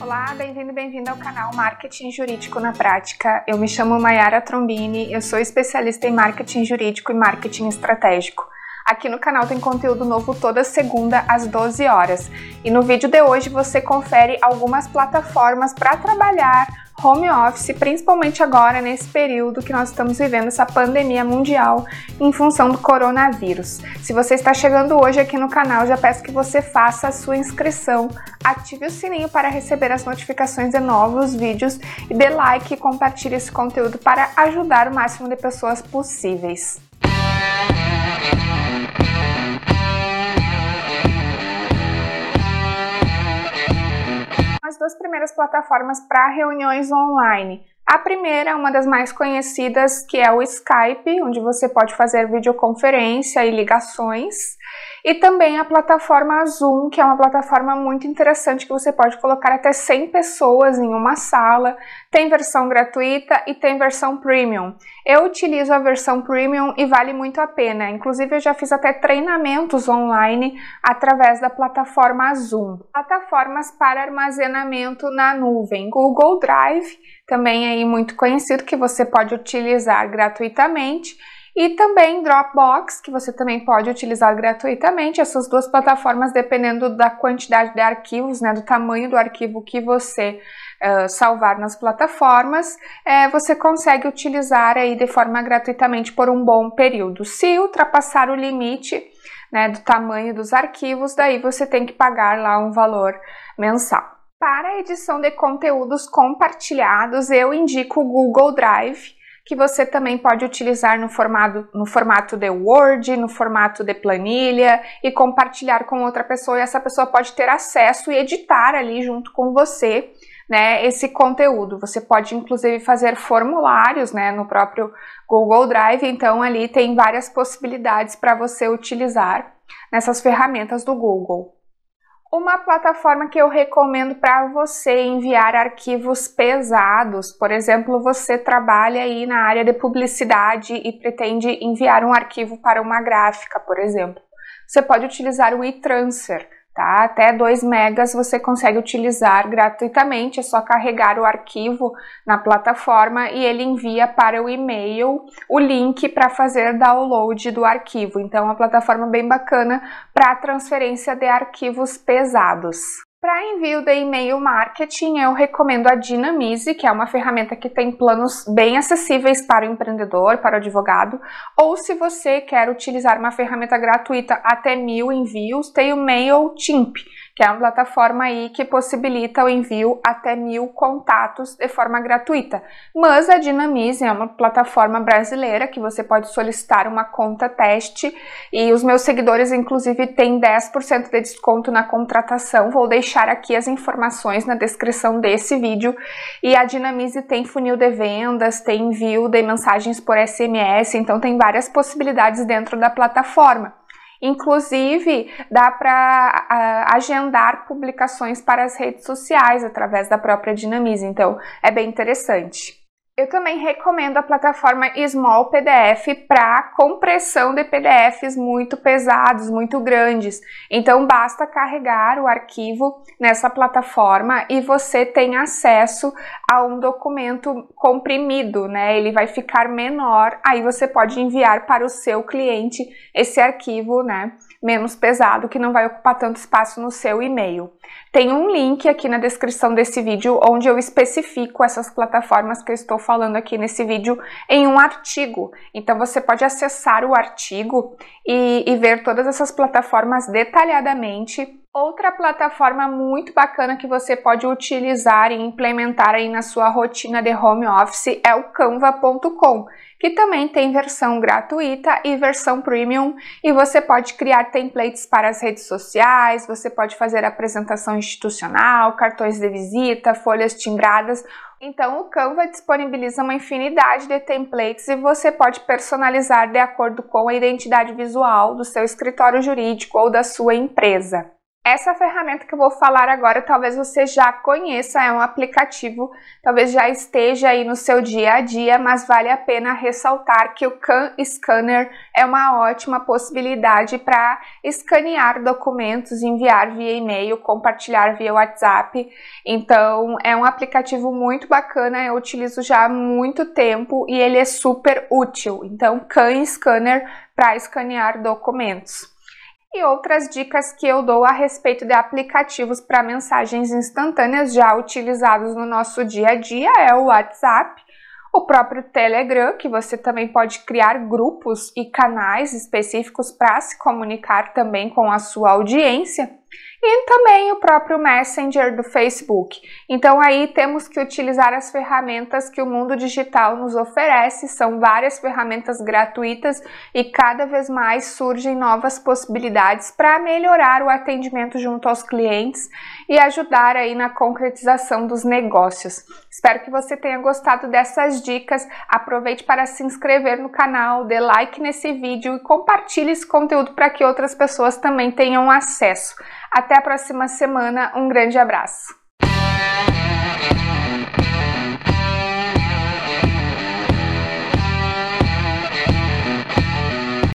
Olá, bem-vindo e bem-vinda ao canal Marketing Jurídico na Prática. Eu me chamo Mayara Trombini, eu sou especialista em marketing jurídico e marketing estratégico. Aqui no canal tem conteúdo novo toda segunda às 12 horas. E no vídeo de hoje você confere algumas plataformas para trabalhar home office, principalmente agora nesse período que nós estamos vivendo essa pandemia mundial em função do coronavírus. Se você está chegando hoje aqui no canal, já peço que você faça a sua inscrição, ative o sininho para receber as notificações de novos vídeos e dê like e compartilhe esse conteúdo para ajudar o máximo de pessoas possíveis. As duas primeiras plataformas para reuniões online. A primeira, uma das mais conhecidas, que é o Skype, onde você pode fazer videoconferência e ligações. E também a plataforma Zoom, que é uma plataforma muito interessante que você pode colocar até 100 pessoas em uma sala. Tem versão gratuita e tem versão premium. Eu utilizo a versão premium e vale muito a pena. Inclusive, eu já fiz até treinamentos online através da plataforma Zoom. Plataformas para armazenamento na nuvem. Google Drive, também aí muito conhecido, que você pode utilizar gratuitamente e também Dropbox, que você também pode utilizar gratuitamente. Essas duas plataformas, dependendo da quantidade de arquivos, né, do tamanho do arquivo que você uh, salvar nas plataformas, é, você consegue utilizar aí de forma gratuitamente por um bom período. Se ultrapassar o limite né, do tamanho dos arquivos, daí você tem que pagar lá um valor mensal. Para a edição de conteúdos compartilhados, eu indico o Google Drive que você também pode utilizar no formato, no formato de Word, no formato de planilha e compartilhar com outra pessoa, e essa pessoa pode ter acesso e editar ali junto com você. Né, esse conteúdo. Você pode inclusive fazer formulários né, no próprio Google Drive, então ali tem várias possibilidades para você utilizar nessas ferramentas do Google. Uma plataforma que eu recomendo para você enviar arquivos pesados, por exemplo, você trabalha aí na área de publicidade e pretende enviar um arquivo para uma gráfica, por exemplo. Você pode utilizar o e-transfer tá? Até 2 megas você consegue utilizar gratuitamente, é só carregar o arquivo na plataforma e ele envia para o e-mail o link para fazer download do arquivo. Então, é uma plataforma bem bacana para transferência de arquivos pesados. Envio de e-mail marketing, eu recomendo a Dinamize, que é uma ferramenta que tem planos bem acessíveis para o empreendedor, para o advogado, ou se você quer utilizar uma ferramenta gratuita até mil envios, tem o MailChimp que é uma plataforma aí que possibilita o envio até mil contatos de forma gratuita. Mas a Dinamize é uma plataforma brasileira que você pode solicitar uma conta teste e os meus seguidores, inclusive, têm 10% de desconto na contratação. Vou deixar aqui as informações na descrição desse vídeo. E a Dinamize tem funil de vendas, tem envio de mensagens por SMS, então tem várias possibilidades dentro da plataforma. Inclusive, dá para agendar publicações para as redes sociais através da própria Dinamize, então é bem interessante. Eu também recomendo a plataforma Small PDF para compressão de PDFs muito pesados, muito grandes. Então basta carregar o arquivo nessa plataforma e você tem acesso a um documento comprimido, né? Ele vai ficar menor, aí você pode enviar para o seu cliente esse arquivo, né? Menos pesado, que não vai ocupar tanto espaço no seu e-mail. Tem um link aqui na descrição desse vídeo onde eu especifico essas plataformas que eu estou falando aqui nesse vídeo em um artigo. Então você pode acessar o artigo e, e ver todas essas plataformas detalhadamente Outra plataforma muito bacana que você pode utilizar e implementar aí na sua rotina de home office é o canva.com, que também tem versão gratuita e versão premium, e você pode criar templates para as redes sociais, você pode fazer apresentação institucional, cartões de visita, folhas timbradas. Então, o Canva disponibiliza uma infinidade de templates e você pode personalizar de acordo com a identidade visual do seu escritório jurídico ou da sua empresa. Essa ferramenta que eu vou falar agora, talvez você já conheça, é um aplicativo, talvez já esteja aí no seu dia a dia, mas vale a pena ressaltar que o Can Scanner é uma ótima possibilidade para escanear documentos, enviar via e-mail, compartilhar via WhatsApp. Então, é um aplicativo muito bacana, eu utilizo já há muito tempo e ele é super útil. Então, Can Scanner para escanear documentos. E outras dicas que eu dou a respeito de aplicativos para mensagens instantâneas já utilizados no nosso dia a dia é o WhatsApp, o próprio Telegram, que você também pode criar grupos e canais específicos para se comunicar também com a sua audiência e também o próprio Messenger do Facebook. Então aí temos que utilizar as ferramentas que o mundo digital nos oferece, são várias ferramentas gratuitas e cada vez mais surgem novas possibilidades para melhorar o atendimento junto aos clientes e ajudar aí na concretização dos negócios. Espero que você tenha gostado dessas dicas. Aproveite para se inscrever no canal, dê like nesse vídeo e compartilhe esse conteúdo para que outras pessoas também tenham acesso. Até a próxima semana, um grande abraço!